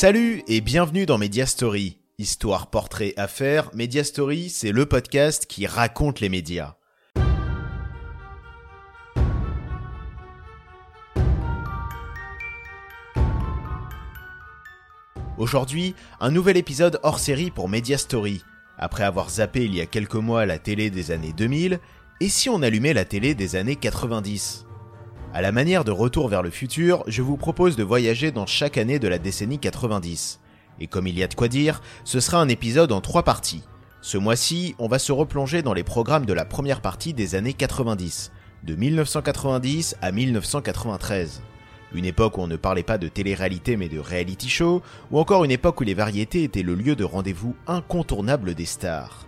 Salut et bienvenue dans Media Story. Histoire, portrait, affaires, Media Story, c'est le podcast qui raconte les médias. Aujourd'hui, un nouvel épisode hors série pour Media Story. Après avoir zappé il y a quelques mois la télé des années 2000, et si on allumait la télé des années 90 à la manière de Retour vers le futur, je vous propose de voyager dans chaque année de la décennie 90. Et comme il y a de quoi dire, ce sera un épisode en trois parties. Ce mois-ci, on va se replonger dans les programmes de la première partie des années 90, de 1990 à 1993. Une époque où on ne parlait pas de télé-réalité mais de reality show, ou encore une époque où les variétés étaient le lieu de rendez-vous incontournable des stars.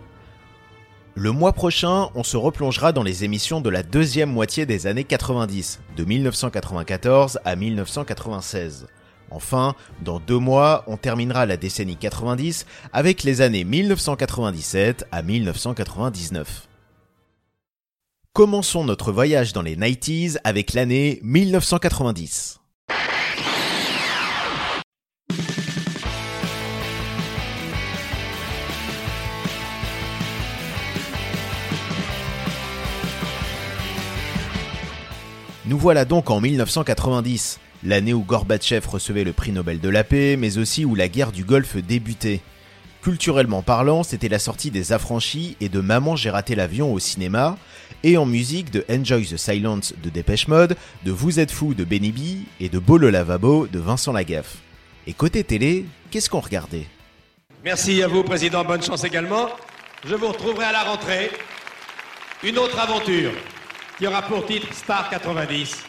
Le mois prochain, on se replongera dans les émissions de la deuxième moitié des années 90, de 1994 à 1996. Enfin, dans deux mois, on terminera la décennie 90 avec les années 1997 à 1999. Commençons notre voyage dans les 90s avec l'année 1990. Nous voilà donc en 1990, l'année où Gorbatchev recevait le prix Nobel de la paix, mais aussi où la guerre du Golfe débutait. Culturellement parlant, c'était la sortie des Affranchis et de Maman j'ai raté l'avion au cinéma, et en musique de Enjoy the Silence de Dépêche Mode, de Vous êtes fou de Benny B et de Beau le lavabo de Vincent Lagaffe. Et côté télé, qu'est-ce qu'on regardait? Merci à vous, Président. Bonne chance également. Je vous retrouverai à la rentrée. Une autre aventure qui aura pour titre Star 90.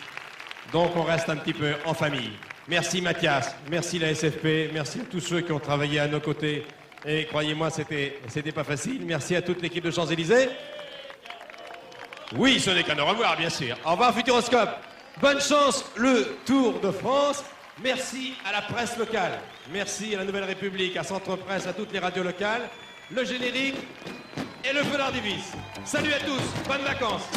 Donc on reste un petit peu en famille. Merci Mathias, merci la SFP, merci à tous ceux qui ont travaillé à nos côtés. Et croyez-moi, c'était, c'était pas facile. Merci à toute l'équipe de Champs-Élysées. Oui, ce n'est qu'un au revoir, bien sûr. Au revoir, Futuroscope. Bonne chance, le Tour de France. Merci à la presse locale. Merci à la Nouvelle République, à Centre Presse, à toutes les radios locales. Le générique et le feu d'artifice. Salut à tous, bonnes vacances.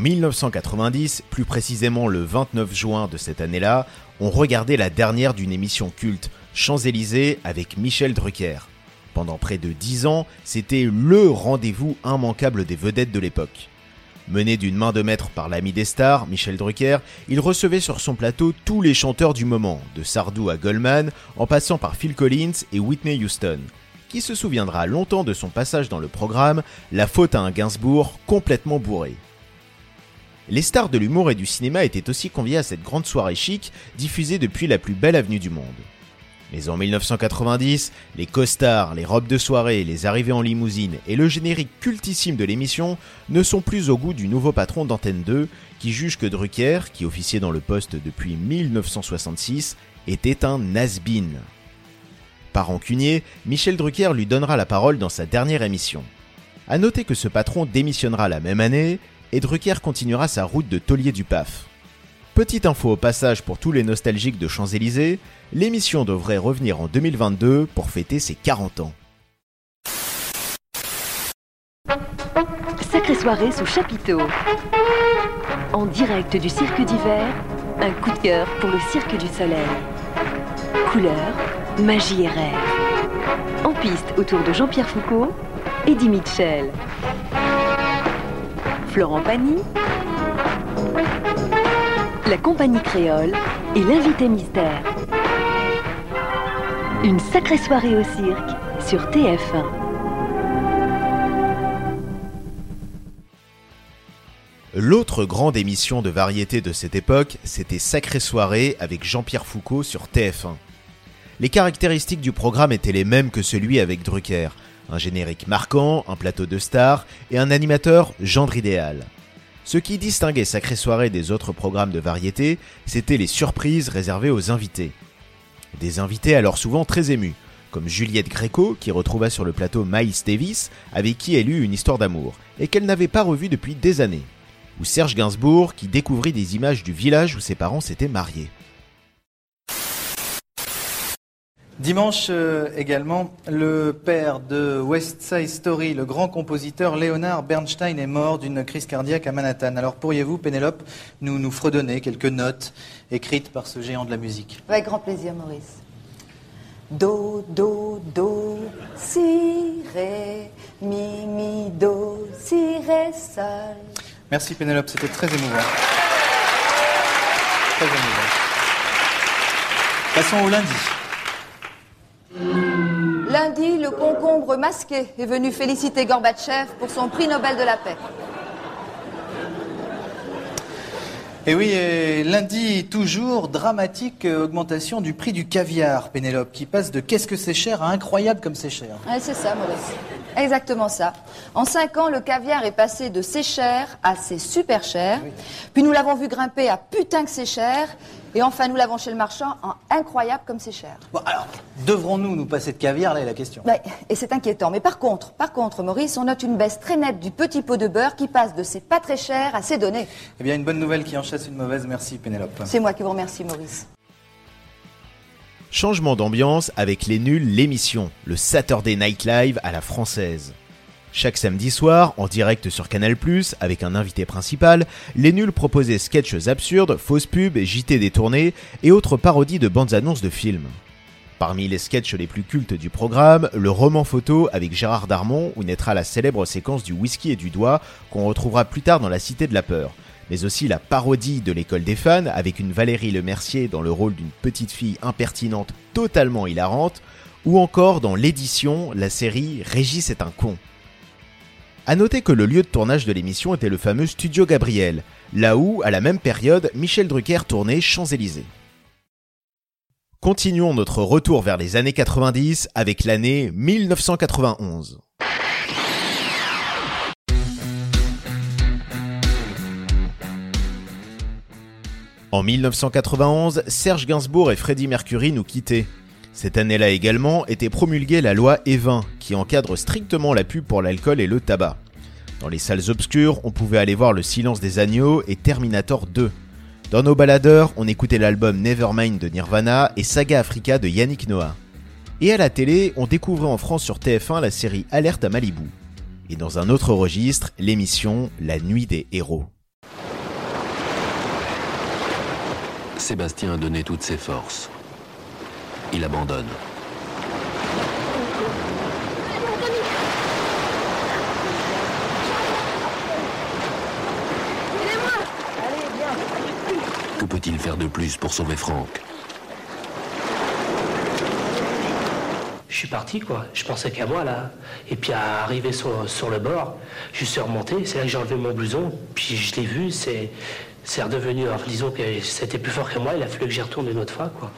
1990, plus précisément le 29 juin de cette année-là, on regardait la dernière d'une émission culte, Champs-Élysées avec Michel Drucker. Pendant près de 10 ans, c'était LE rendez-vous immanquable des vedettes de l'époque. Mené d'une main de maître par l'ami des stars, Michel Drucker, il recevait sur son plateau tous les chanteurs du moment, de Sardou à Goldman, en passant par Phil Collins et Whitney Houston. Qui se souviendra longtemps de son passage dans le programme La faute à un Gainsbourg complètement bourré. Les stars de l'humour et du cinéma étaient aussi conviés à cette grande soirée chic diffusée depuis la plus belle avenue du monde. Mais en 1990, les costards, les robes de soirée, les arrivées en limousine et le générique cultissime de l'émission ne sont plus au goût du nouveau patron d'Antenne 2 qui juge que Drucker, qui officiait dans le poste depuis 1966, était un has-been. Par rancunier, Michel Drucker lui donnera la parole dans sa dernière émission. À noter que ce patron démissionnera la même année et Drucker continuera sa route de taulier du PAF. Petite info au passage pour tous les nostalgiques de Champs-Élysées, l'émission devrait revenir en 2022 pour fêter ses 40 ans. Sacrée soirée sous chapiteau. En direct du cirque d'hiver, un coup de cœur pour le cirque du soleil. Couleur, magie et rêve. En piste autour de Jean-Pierre Foucault, Eddie Mitchell. Florent Pagny, la compagnie créole et l'invité mystère. Une sacrée soirée au cirque sur TF1. L'autre grande émission de variété de cette époque, c'était Sacrée Soirée avec Jean-Pierre Foucault sur TF1. Les caractéristiques du programme étaient les mêmes que celui avec Drucker. Un générique marquant, un plateau de stars et un animateur gendre idéal. Ce qui distinguait Sacrée Soirée des autres programmes de variété, c'était les surprises réservées aux invités. Des invités alors souvent très émus, comme Juliette Gréco qui retrouva sur le plateau Miles Davis avec qui elle eut une histoire d'amour, et qu'elle n'avait pas revu depuis des années. Ou Serge Gainsbourg qui découvrit des images du village où ses parents s'étaient mariés. Dimanche euh, également, le père de West Side Story, le grand compositeur Leonard Bernstein, est mort d'une crise cardiaque à Manhattan. Alors pourriez-vous, Pénélope, nous, nous fredonner quelques notes écrites par ce géant de la musique? Avec grand plaisir, Maurice. Do, do, do, si, ré, mi, mi, do, si, ré, sol. Merci Pénélope, c'était très émouvant. Très émouvant. Passons au lundi. Lundi, le concombre masqué est venu féliciter Gorbatchev pour son prix Nobel de la paix. Et oui, et lundi, toujours dramatique augmentation du prix du caviar, Pénélope, qui passe de qu'est-ce que c'est cher à incroyable comme c'est cher. Ouais, c'est ça, Maurice. Exactement ça. En cinq ans, le caviar est passé de c'est cher à c'est super cher. Puis nous l'avons vu grimper à putain que c'est cher. Et enfin, nous l'avons chez le marchand en incroyable comme c'est cher. Bon, alors, devrons-nous nous passer de caviar Là est la question. Ouais, et c'est inquiétant. Mais par contre, par contre, Maurice, on note une baisse très nette du petit pot de beurre qui passe de c'est pas très cher à c'est donné. Eh bien, une bonne nouvelle qui en chasse une mauvaise. Merci, Pénélope. C'est moi qui vous remercie, Maurice. Changement d'ambiance avec les nuls l'émission, le Saturday Night Live à la française. Chaque samedi soir, en direct sur Canal+, avec un invité principal, les nuls proposaient sketchs absurdes, fausses pubs, JT détournés et autres parodies de bandes annonces de films. Parmi les sketchs les plus cultes du programme, le roman photo avec Gérard Darmon où naîtra la célèbre séquence du whisky et du doigt qu'on retrouvera plus tard dans La Cité de la Peur, mais aussi la parodie de l'école des fans avec une Valérie Lemercier dans le rôle d'une petite fille impertinente totalement hilarante, ou encore dans l'édition, la série Régis est un con. A noter que le lieu de tournage de l'émission était le fameux Studio Gabriel, là où, à la même période, Michel Drucker tournait Champs-Élysées. Continuons notre retour vers les années 90 avec l'année 1991. En 1991, Serge Gainsbourg et Freddie Mercury nous quittaient. Cette année-là également était promulguée la loi E20, qui encadre strictement la pub pour l'alcool et le tabac. Dans les salles obscures, on pouvait aller voir Le Silence des Agneaux et Terminator 2. Dans nos baladeurs, on écoutait l'album Nevermind de Nirvana et Saga Africa de Yannick Noah. Et à la télé, on découvrait en France sur TF1 la série Alerte à Malibu. Et dans un autre registre, l'émission La Nuit des Héros. Sébastien a donné toutes ses forces. Il abandonne. Que peut-il faire de plus pour sauver Franck? Je suis parti, quoi. Je pensais qu'à moi, là. Et puis, à arriver sur, le bord, je suis remonté. C'est là que j'ai enlevé mon blouson. Puis, je l'ai vu. C'est, c'est redevenu. Alors, disons que c'était plus fort que moi. Il a fallu que j'y retourne une autre fois, quoi.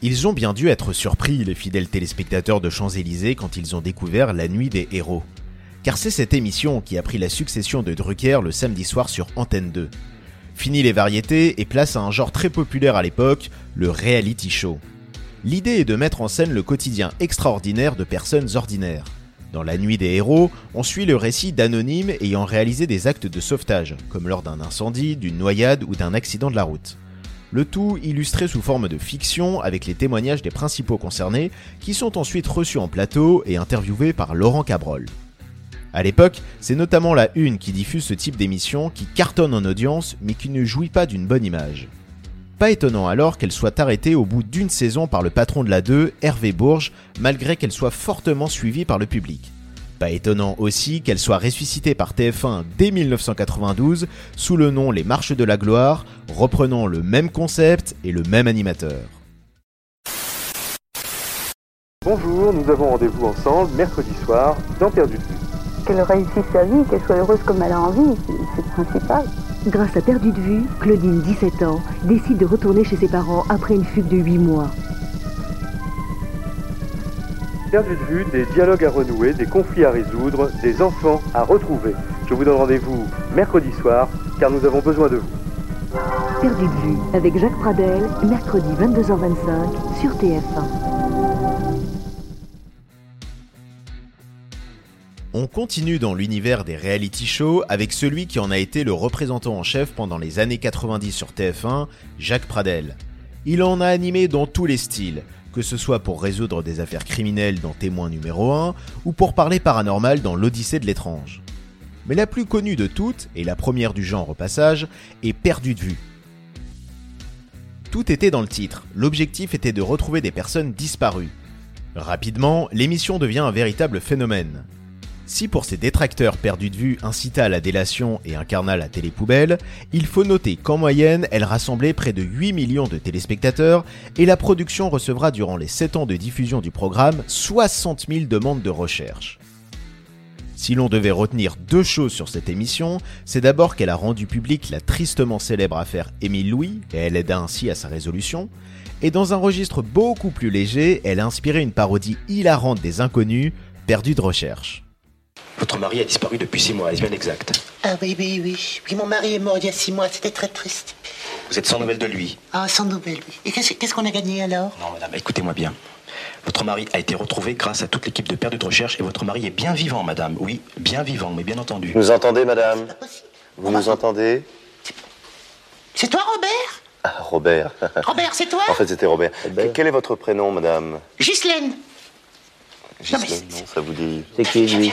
Ils ont bien dû être surpris, les fidèles téléspectateurs de Champs-Élysées, quand ils ont découvert La Nuit des Héros. Car c'est cette émission qui a pris la succession de Drucker le samedi soir sur Antenne 2. Fini les variétés et place à un genre très populaire à l'époque, le reality show. L'idée est de mettre en scène le quotidien extraordinaire de personnes ordinaires. Dans La Nuit des Héros, on suit le récit d'anonymes ayant réalisé des actes de sauvetage, comme lors d'un incendie, d'une noyade ou d'un accident de la route. Le tout illustré sous forme de fiction avec les témoignages des principaux concernés qui sont ensuite reçus en plateau et interviewés par Laurent Cabrol. À l'époque, c'est notamment la Une qui diffuse ce type d'émission qui cartonne en audience mais qui ne jouit pas d'une bonne image. Pas étonnant alors qu'elle soit arrêtée au bout d'une saison par le patron de la 2, Hervé Bourges, malgré qu'elle soit fortement suivie par le public. Pas étonnant aussi qu'elle soit ressuscitée par TF1 dès 1992 sous le nom Les Marches de la Gloire, reprenant le même concept et le même animateur. Bonjour, nous avons rendez-vous ensemble mercredi soir dans Perdu de vue. Qu'elle réussisse sa vie, qu'elle soit heureuse comme elle a envie, c'est le principal. Grâce à Perdu de vue, Claudine, 17 ans, décide de retourner chez ses parents après une fugue de 8 mois. Perdu de vue, des dialogues à renouer, des conflits à résoudre, des enfants à retrouver. Je vous donne rendez-vous mercredi soir car nous avons besoin de vous. Perdu de vue, avec Jacques Pradel, mercredi 22h25 sur TF1. On continue dans l'univers des reality shows avec celui qui en a été le représentant en chef pendant les années 90 sur TF1, Jacques Pradel. Il en a animé dans tous les styles, que ce soit pour résoudre des affaires criminelles dans Témoin numéro 1 ou pour parler paranormal dans L'Odyssée de l'étrange. Mais la plus connue de toutes, et la première du genre au passage, est Perdu de vue. Tout était dans le titre, l'objectif était de retrouver des personnes disparues. Rapidement, l'émission devient un véritable phénomène. Si pour ses détracteurs perdus de vue incita à la délation et incarna la télépoubelle, il faut noter qu'en moyenne, elle rassemblait près de 8 millions de téléspectateurs et la production recevra durant les 7 ans de diffusion du programme 60 000 demandes de recherche. Si l'on devait retenir deux choses sur cette émission, c'est d'abord qu'elle a rendu public la tristement célèbre affaire Émile Louis, et elle aida ainsi à sa résolution, et dans un registre beaucoup plus léger, elle a inspiré une parodie hilarante des inconnus, perdus de recherche. Votre mari a disparu depuis six mois, est-ce bien exact Ah oui, oui, oui. Oui, mon mari est mort il y a six mois, c'était très triste. Vous êtes sans nouvelles de lui Ah, sans nouvelles, oui. Et qu'est-ce qu'on a gagné alors? Non, madame, écoutez-moi bien. Votre mari a été retrouvé grâce à toute l'équipe de Perdu de Recherche et votre mari est bien vivant, madame. Oui, bien vivant, mais bien entendu. Vous nous entendez, madame Vous nous entendez C'est toi, Robert? Ah, Robert. Robert, c'est toi? En fait, c'était Robert. Quel est votre prénom, madame? Ghislaine. Ghislaine, non, ça vous dit... C'est qui, lui?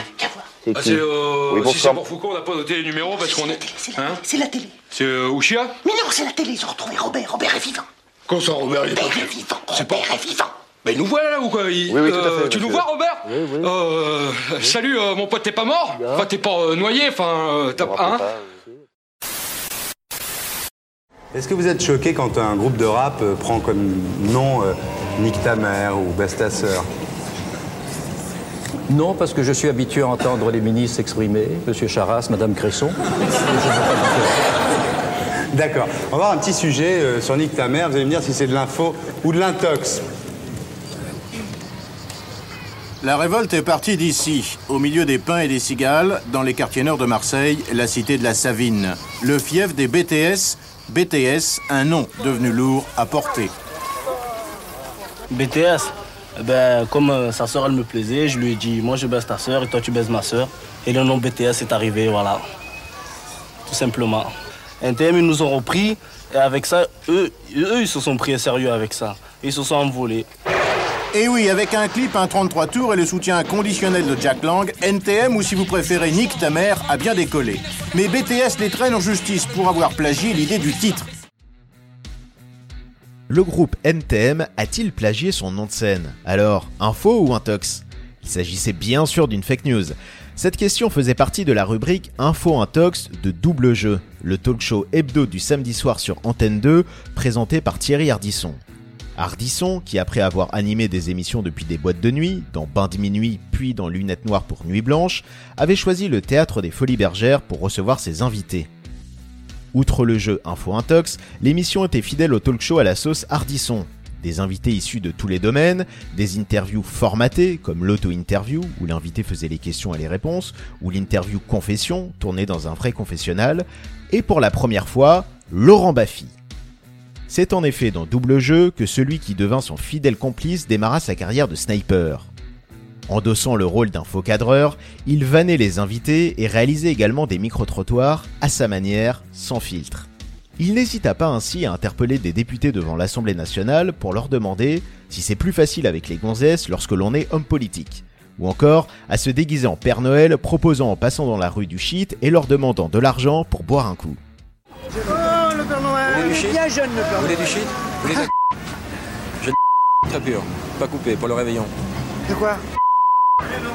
C'est Ah, qui c'est, euh, Oui, si c'est pour Foucault, on n'a pas noté les numéros parce qu'on est. Hein C'est la télé. C'est euh, Ushia Mais non, c'est la télé, ils ont retrouvé Robert. Robert est vivant. Comment ça, Robert il est pas Robert est vivant. Robert est vivant. Mais il nous voit là ou quoi il- Oui, oui, tout à euh, fait, Tu nous vois, Robert Oui, oui. Euh, salut, euh, mon pote, t'es pas mort Enfin, t'es pas euh, noyé, enfin, euh, t'as hein Est-ce que vous êtes choqué quand un groupe de rap prend comme nom euh, Nick ta mère ou Basse ta sœur Non, parce que je suis habitué à entendre les ministres s'exprimer, Monsieur Charras, Madame Cresson. D'accord. On va voir un petit sujet euh, sur Nick ta mère. Vous allez me dire si c'est de l'info ou de l'intox. La révolte est partie d'ici, au milieu des pins et des cigales, dans les quartiers nord de Marseille, la cité de la Savine. Le fief des BTS, BTS, un nom devenu lourd à porter. BTS, ben, comme euh, sa sœur elle me plaisait, je lui ai dit moi je baisse ta sœur et toi tu baisses ma sœur. Et le nom BTS est arrivé, voilà. Tout simplement. NTM ils nous ont repris et avec ça, eux, eux ils se sont pris sérieux avec ça. Ils se sont envolés. Et oui, avec un clip, un 33 tours et le soutien inconditionnel de Jack Lang, NTM ou si vous préférez Nick ta a bien décollé. Mais BTS les traîne en justice pour avoir plagié l'idée du titre. Le groupe NTM a-t-il plagié son nom de scène? Alors, info ou intox? Il s'agissait bien sûr d'une fake news. Cette question faisait partie de la rubrique Info Intox de Double Jeu, le talk show hebdo du samedi soir sur Antenne 2, présenté par Thierry Ardisson. Ardisson, qui après avoir animé des émissions depuis des boîtes de nuit, dans Bain de minuit puis dans Lunettes noires pour Nuit blanche, avait choisi le théâtre des Folies Bergères pour recevoir ses invités. Outre le jeu Info Intox, l'émission était fidèle au talk show à la sauce Ardisson. Des invités issus de tous les domaines, des interviews formatées comme l'auto-interview où l'invité faisait les questions et les réponses, ou l'interview confession tournée dans un vrai confessionnal, et pour la première fois, Laurent Baffy. C'est en effet dans Double Jeu que celui qui devint son fidèle complice démarra sa carrière de sniper. Endossant le rôle d'un faux cadreur, il vannait les invités et réalisait également des micro-trottoirs à sa manière, sans filtre. Il n'hésita pas ainsi à interpeller des députés devant l'Assemblée nationale pour leur demander si c'est plus facile avec les gonzesses lorsque l'on est homme politique. Ou encore à se déguiser en Père Noël, proposant en passant dans la rue du shit et leur demandant de l'argent pour boire un coup. Oh, le Père Noël, il est bien jeune, le Père Vous voulez du shit Vous voulez de... Je très pur, pas coupé, pour le réveillon. De quoi?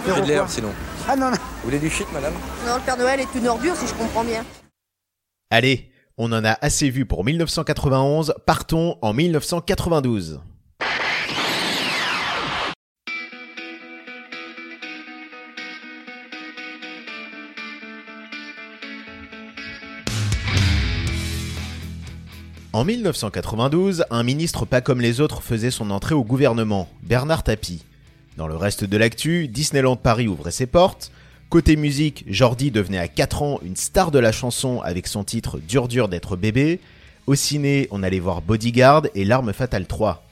J'ai de l'herbe sinon? Ah non, non. Vous voulez du shit, madame? Non, le Père Noël est une ordure, si je comprends bien. Allez, on en a assez vu pour 1991, partons en 1992. En 1992, un ministre pas comme les autres faisait son entrée au gouvernement, Bernard Tapie. Dans le reste de l'actu, Disneyland Paris ouvrait ses portes. Côté musique, Jordi devenait à 4 ans une star de la chanson avec son titre Dur dur d'être bébé. Au ciné, on allait voir Bodyguard et L'arme fatale 3.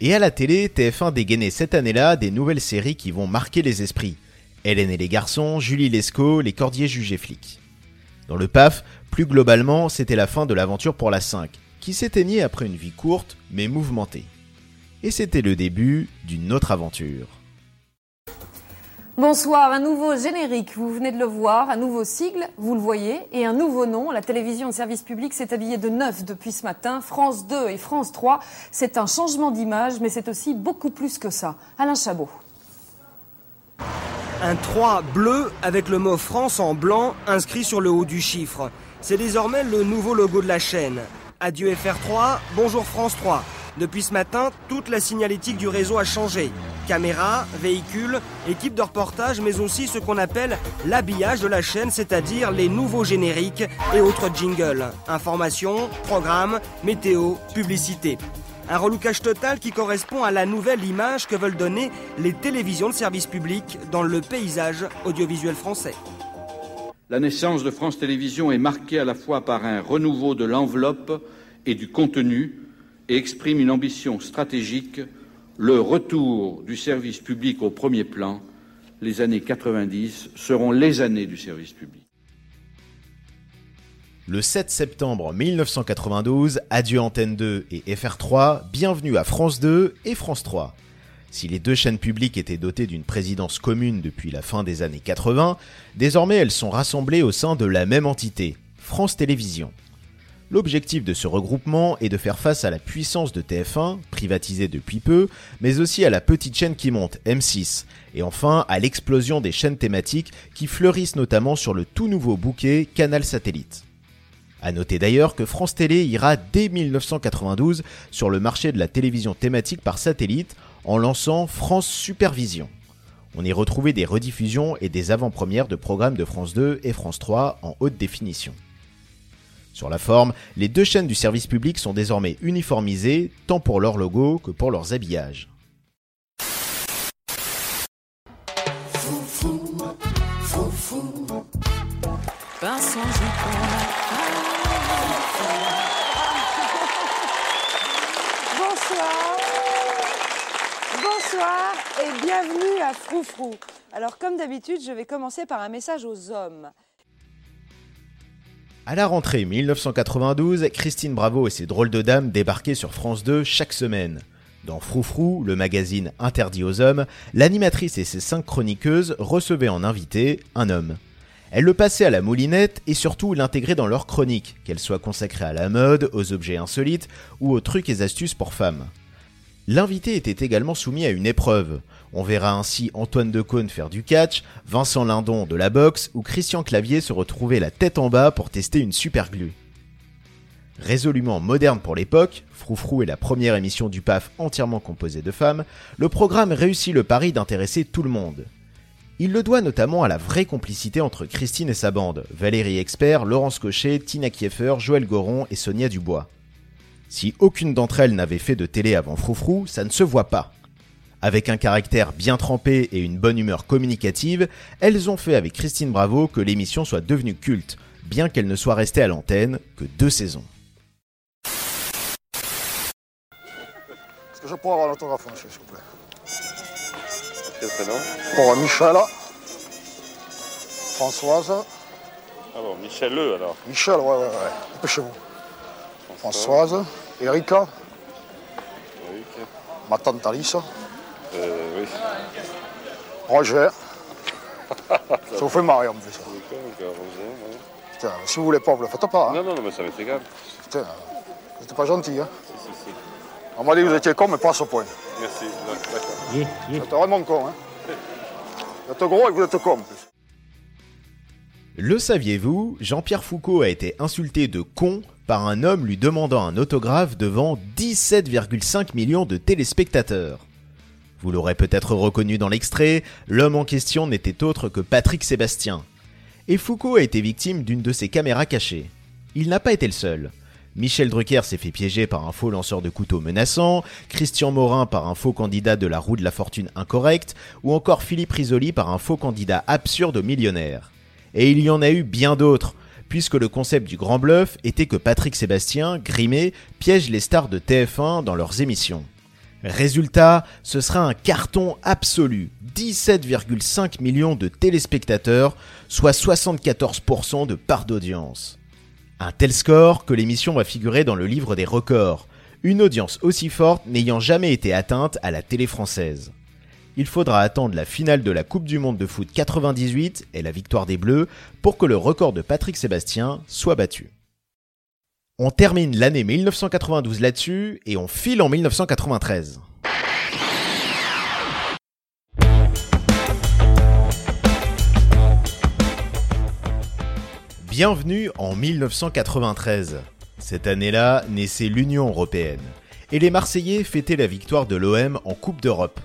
Et à la télé, TF1 dégainait cette année-là des nouvelles séries qui vont marquer les esprits. Hélène et les garçons, Julie Lescaut, les cordiers jugés flics. Dans le PAF, plus globalement, c'était la fin de l'aventure pour la 5, qui s'éteignait après une vie courte mais mouvementée. Et c'était le début d'une autre aventure. Bonsoir, un nouveau générique, vous venez de le voir, un nouveau sigle, vous le voyez, et un nouveau nom. La télévision de service public s'est habillée de neuf depuis ce matin. France 2 et France 3, c'est un changement d'image, mais c'est aussi beaucoup plus que ça. Alain Chabot. Un 3 bleu avec le mot France en blanc inscrit sur le haut du chiffre. C'est désormais le nouveau logo de la chaîne. Adieu FR3, bonjour France 3. Depuis ce matin, toute la signalétique du réseau a changé. Caméras, véhicules, équipe de reportage, mais aussi ce qu'on appelle l'habillage de la chaîne, c'est-à-dire les nouveaux génériques et autres jingles. Informations, programmes, météo, publicité. Un relookage total qui correspond à la nouvelle image que veulent donner les télévisions de service public dans le paysage audiovisuel français. La naissance de France Télévisions est marquée à la fois par un renouveau de l'enveloppe et du contenu et exprime une ambition stratégique, le retour du service public au premier plan. Les années 90 seront les années du service public. Le 7 septembre 1992, adieu Antenne 2 et FR3, bienvenue à France 2 et France 3. Si les deux chaînes publiques étaient dotées d'une présidence commune depuis la fin des années 80, désormais elles sont rassemblées au sein de la même entité, France Télévisions. L'objectif de ce regroupement est de faire face à la puissance de TF1, privatisée depuis peu, mais aussi à la petite chaîne qui monte, M6, et enfin à l'explosion des chaînes thématiques qui fleurissent notamment sur le tout nouveau bouquet Canal Satellite. A noter d'ailleurs que France Télé ira dès 1992 sur le marché de la télévision thématique par satellite en lançant France Supervision. On y retrouvait des rediffusions et des avant-premières de programmes de France 2 et France 3 en haute définition. Sur la forme, les deux chaînes du service public sont désormais uniformisées, tant pour leur logo que pour leurs habillages. Bonsoir. Bonsoir et bienvenue à Froufrou. Alors comme d'habitude, je vais commencer par un message aux hommes. À la rentrée 1992, Christine Bravo et ses drôles de dames débarquaient sur France 2 chaque semaine. Dans Froufrou, le magazine interdit aux hommes, l'animatrice et ses cinq chroniqueuses recevaient en invité un homme. Elles le passaient à la moulinette et surtout l'intégraient dans leurs chroniques, qu'elles soient consacrées à la mode, aux objets insolites ou aux trucs et astuces pour femmes. L'invité était également soumis à une épreuve. On verra ainsi Antoine Decaune faire du catch, Vincent Lindon de la boxe ou Christian Clavier se retrouver la tête en bas pour tester une super glue. Résolument moderne pour l'époque, Froufrou est la première émission du PAF entièrement composée de femmes, le programme réussit le pari d'intéresser tout le monde. Il le doit notamment à la vraie complicité entre Christine et sa bande, Valérie Expert, Laurence Cochet, Tina Kieffer, Joël Goron et Sonia Dubois. Si aucune d'entre elles n'avait fait de télé avant Froufrou, ça ne se voit pas. Avec un caractère bien trempé et une bonne humeur communicative, elles ont fait avec Christine Bravo que l'émission soit devenue culte, bien qu'elle ne soit restée à l'antenne que deux saisons. Est-ce que je pourrais avoir l'autographe, monsieur, s'il vous plaît? Quel prénom? Pour Michel, Françoise, Alors, Michel Le, alors. Michel, ouais, ouais, ouais, dépêchez-vous. Françoise, Erika, Oui, ma tante Alice, Euh, oui. Roger. ça vous fait marrer en plus. ça. Putain, si vous voulez pas, vous le faites pas. Hein. Non, non, non, mais ça m'est égal. Putain, vous êtes pas gentil. Hein. Si, si, si. On m'a dit que vous étiez con, mais pas à ce point. Merci, d'accord. Vous êtes vraiment con. Hein. Vous êtes gros et vous êtes con en plus. Le saviez-vous, Jean-Pierre Foucault a été insulté de con par un homme lui demandant un autographe devant 17,5 millions de téléspectateurs. Vous l'aurez peut-être reconnu dans l'extrait, l'homme en question n'était autre que Patrick Sébastien. Et Foucault a été victime d'une de ses caméras cachées. Il n'a pas été le seul. Michel Drucker s'est fait piéger par un faux lanceur de couteau menaçant, Christian Morin par un faux candidat de la roue de la fortune incorrecte, ou encore Philippe Risoli par un faux candidat absurde au millionnaire. Et il y en a eu bien d'autres, puisque le concept du grand bluff était que Patrick Sébastien, grimé, piège les stars de TF1 dans leurs émissions. Résultat, ce sera un carton absolu. 17,5 millions de téléspectateurs, soit 74% de part d'audience. Un tel score que l'émission va figurer dans le livre des records, une audience aussi forte n'ayant jamais été atteinte à la télé française. Il faudra attendre la finale de la Coupe du Monde de foot 98 et la victoire des Bleus pour que le record de Patrick Sébastien soit battu. On termine l'année 1992 là-dessus et on file en 1993. Bienvenue en 1993. Cette année-là naissait l'Union européenne. Et les Marseillais fêtaient la victoire de l'OM en Coupe d'Europe.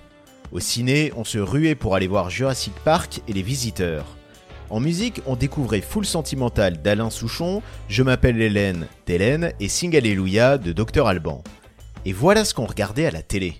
Au ciné, on se ruait pour aller voir Jurassic Park et les visiteurs. En musique, on découvrait Full Sentimental d'Alain Souchon, Je m'appelle Hélène d'Hélène et Sing Alléluia de Dr Alban. Et voilà ce qu'on regardait à la télé.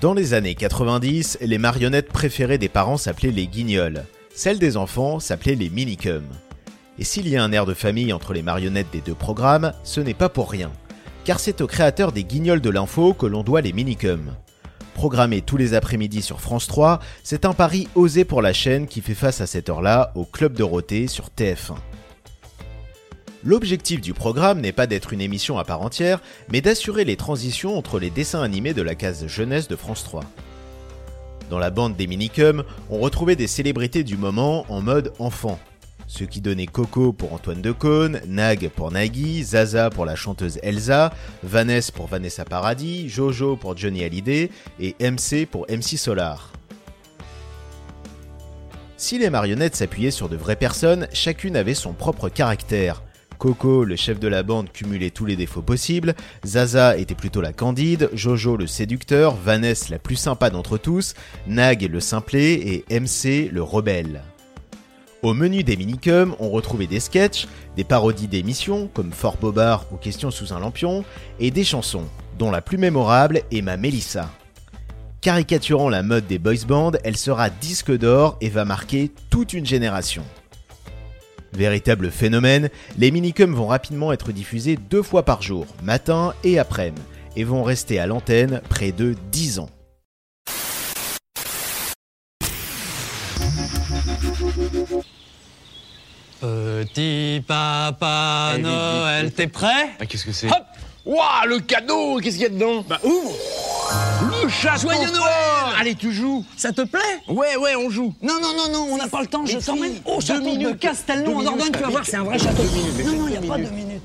Dans les années 90, les marionnettes préférées des parents s'appelaient les guignols. Celles des enfants s'appelaient les minicums. Et s'il y a un air de famille entre les marionnettes des deux programmes, ce n'est pas pour rien. Car c'est au créateur des guignols de l'info que l'on doit les minicums. Programmé tous les après-midi sur France 3, c'est un pari osé pour la chaîne qui fait face à cette heure-là au Club Dorothée sur TF1. L'objectif du programme n'est pas d'être une émission à part entière, mais d'assurer les transitions entre les dessins animés de la case jeunesse de France 3. Dans la bande des minicums, on retrouvait des célébrités du moment en mode enfant. Ce qui donnait Coco pour Antoine Decaune, Nag pour Nagui, Zaza pour la chanteuse Elsa, Vanessa pour Vanessa Paradis, Jojo pour Johnny Hallyday et MC pour MC Solar. Si les marionnettes s'appuyaient sur de vraies personnes, chacune avait son propre caractère. Coco, le chef de la bande, cumulait tous les défauts possibles, Zaza était plutôt la candide, Jojo le séducteur, Vanessa la plus sympa d'entre tous, Nag le simplet et MC le rebelle. Au menu des minicums, on retrouvait des sketchs, des parodies d'émissions comme Fort Bobard ou Questions sous un lampion, et des chansons, dont la plus mémorable est ma Mélissa. Caricaturant la mode des boys bands, elle sera disque d'or et va marquer toute une génération. Véritable phénomène, les minicums vont rapidement être diffusés deux fois par jour, matin et après-midi, et vont rester à l'antenne près de 10 ans. Petit papa Noël, t'es prêt Ah, qu'est-ce que c'est Hop Ouah, le cadeau Qu'est-ce qu'il y a dedans? Bah ouvre Le château Joyeux Noël. Allez, tu joues. Ça te plaît? Ouais, ouais, on joue. Non, non, non, non, on n'a pas le temps, je t'emmène. Au château de Castelnau en Dordogne, tu vas voir, c'est un vrai château. Non, non, il n'y a pas deux minutes.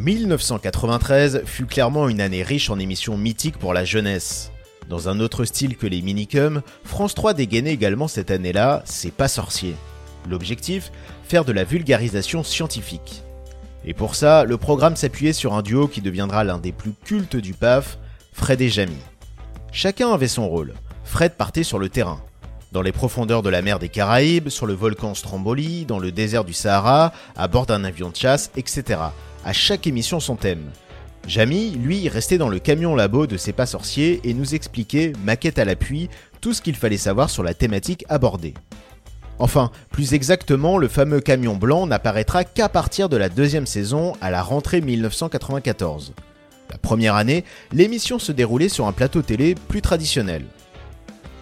1993 fut clairement une année riche en émissions mythiques pour la jeunesse. Dans un autre style que les minicums, France 3 dégainait également cette année-là C'est pas sorcier. L'objectif Faire de la vulgarisation scientifique. Et pour ça, le programme s'appuyait sur un duo qui deviendra l'un des plus cultes du PAF, Fred et Jamie. Chacun avait son rôle. Fred partait sur le terrain. Dans les profondeurs de la mer des Caraïbes, sur le volcan Stromboli, dans le désert du Sahara, à bord d'un avion de chasse, etc. À chaque émission son thème. Jamie, lui, restait dans le camion labo de ses pas sorciers et nous expliquait, maquette à l'appui, tout ce qu'il fallait savoir sur la thématique abordée. Enfin, plus exactement, le fameux camion blanc n'apparaîtra qu'à partir de la deuxième saison à la rentrée 1994. La première année, l'émission se déroulait sur un plateau télé plus traditionnel.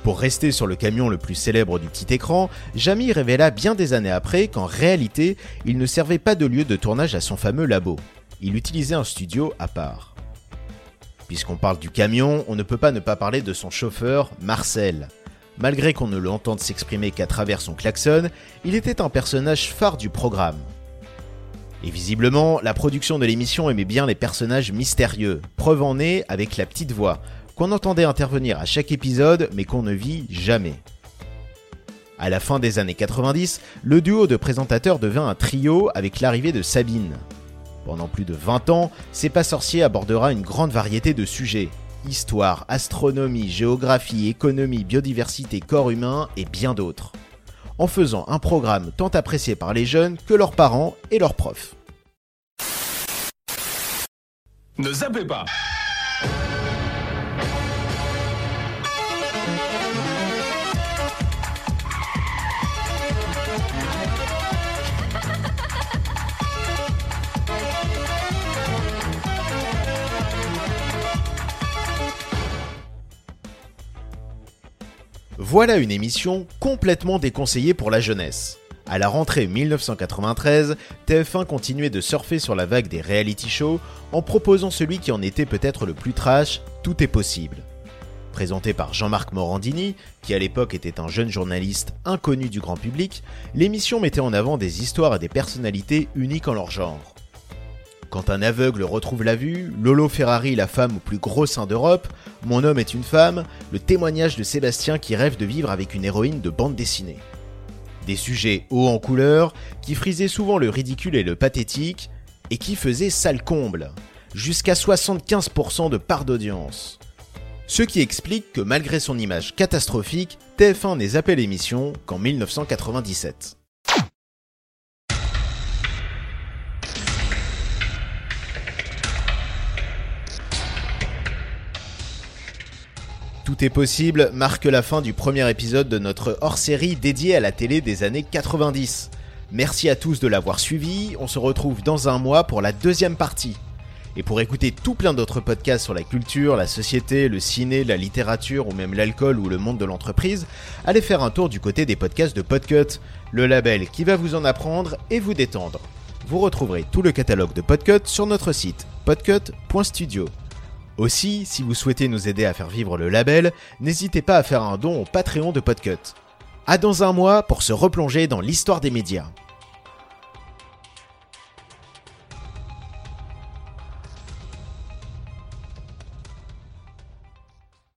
Pour rester sur le camion le plus célèbre du petit écran, Jamie révéla bien des années après qu'en réalité, il ne servait pas de lieu de tournage à son fameux labo. Il utilisait un studio à part. Puisqu'on parle du camion, on ne peut pas ne pas parler de son chauffeur, Marcel. Malgré qu'on ne l'entende s'exprimer qu'à travers son klaxon, il était un personnage phare du programme. Et visiblement, la production de l'émission aimait bien les personnages mystérieux, preuve en est avec la petite voix, qu'on entendait intervenir à chaque épisode mais qu'on ne vit jamais. À la fin des années 90, le duo de présentateurs devint un trio avec l'arrivée de Sabine. Pendant plus de 20 ans, C'est pas sorcier abordera une grande variété de sujets. Histoire, astronomie, géographie, économie, biodiversité, corps humain et bien d'autres. En faisant un programme tant apprécié par les jeunes que leurs parents et leurs profs. Ne zappez pas Voilà une émission complètement déconseillée pour la jeunesse. À la rentrée 1993, TF1 continuait de surfer sur la vague des reality shows en proposant celui qui en était peut-être le plus trash, Tout est possible. Présenté par Jean-Marc Morandini, qui à l'époque était un jeune journaliste inconnu du grand public, l'émission mettait en avant des histoires et des personnalités uniques en leur genre. Quand un aveugle retrouve la vue, Lolo Ferrari, la femme au plus gros sein d'Europe, Mon homme est une femme, le témoignage de Sébastien qui rêve de vivre avec une héroïne de bande dessinée. Des sujets hauts en couleur, qui frisaient souvent le ridicule et le pathétique, et qui faisaient sale comble, jusqu'à 75% de part d'audience. Ce qui explique que malgré son image catastrophique, TF1 n'est zappé l'émission qu'en 1997. Tout est possible marque la fin du premier épisode de notre hors-série dédié à la télé des années 90. Merci à tous de l'avoir suivi, on se retrouve dans un mois pour la deuxième partie. Et pour écouter tout plein d'autres podcasts sur la culture, la société, le ciné, la littérature ou même l'alcool ou le monde de l'entreprise, allez faire un tour du côté des podcasts de Podcut, le label qui va vous en apprendre et vous détendre. Vous retrouverez tout le catalogue de Podcut sur notre site podcut.studio. Aussi, si vous souhaitez nous aider à faire vivre le label, n'hésitez pas à faire un don au Patreon de Podcut. À dans un mois pour se replonger dans l'histoire des médias.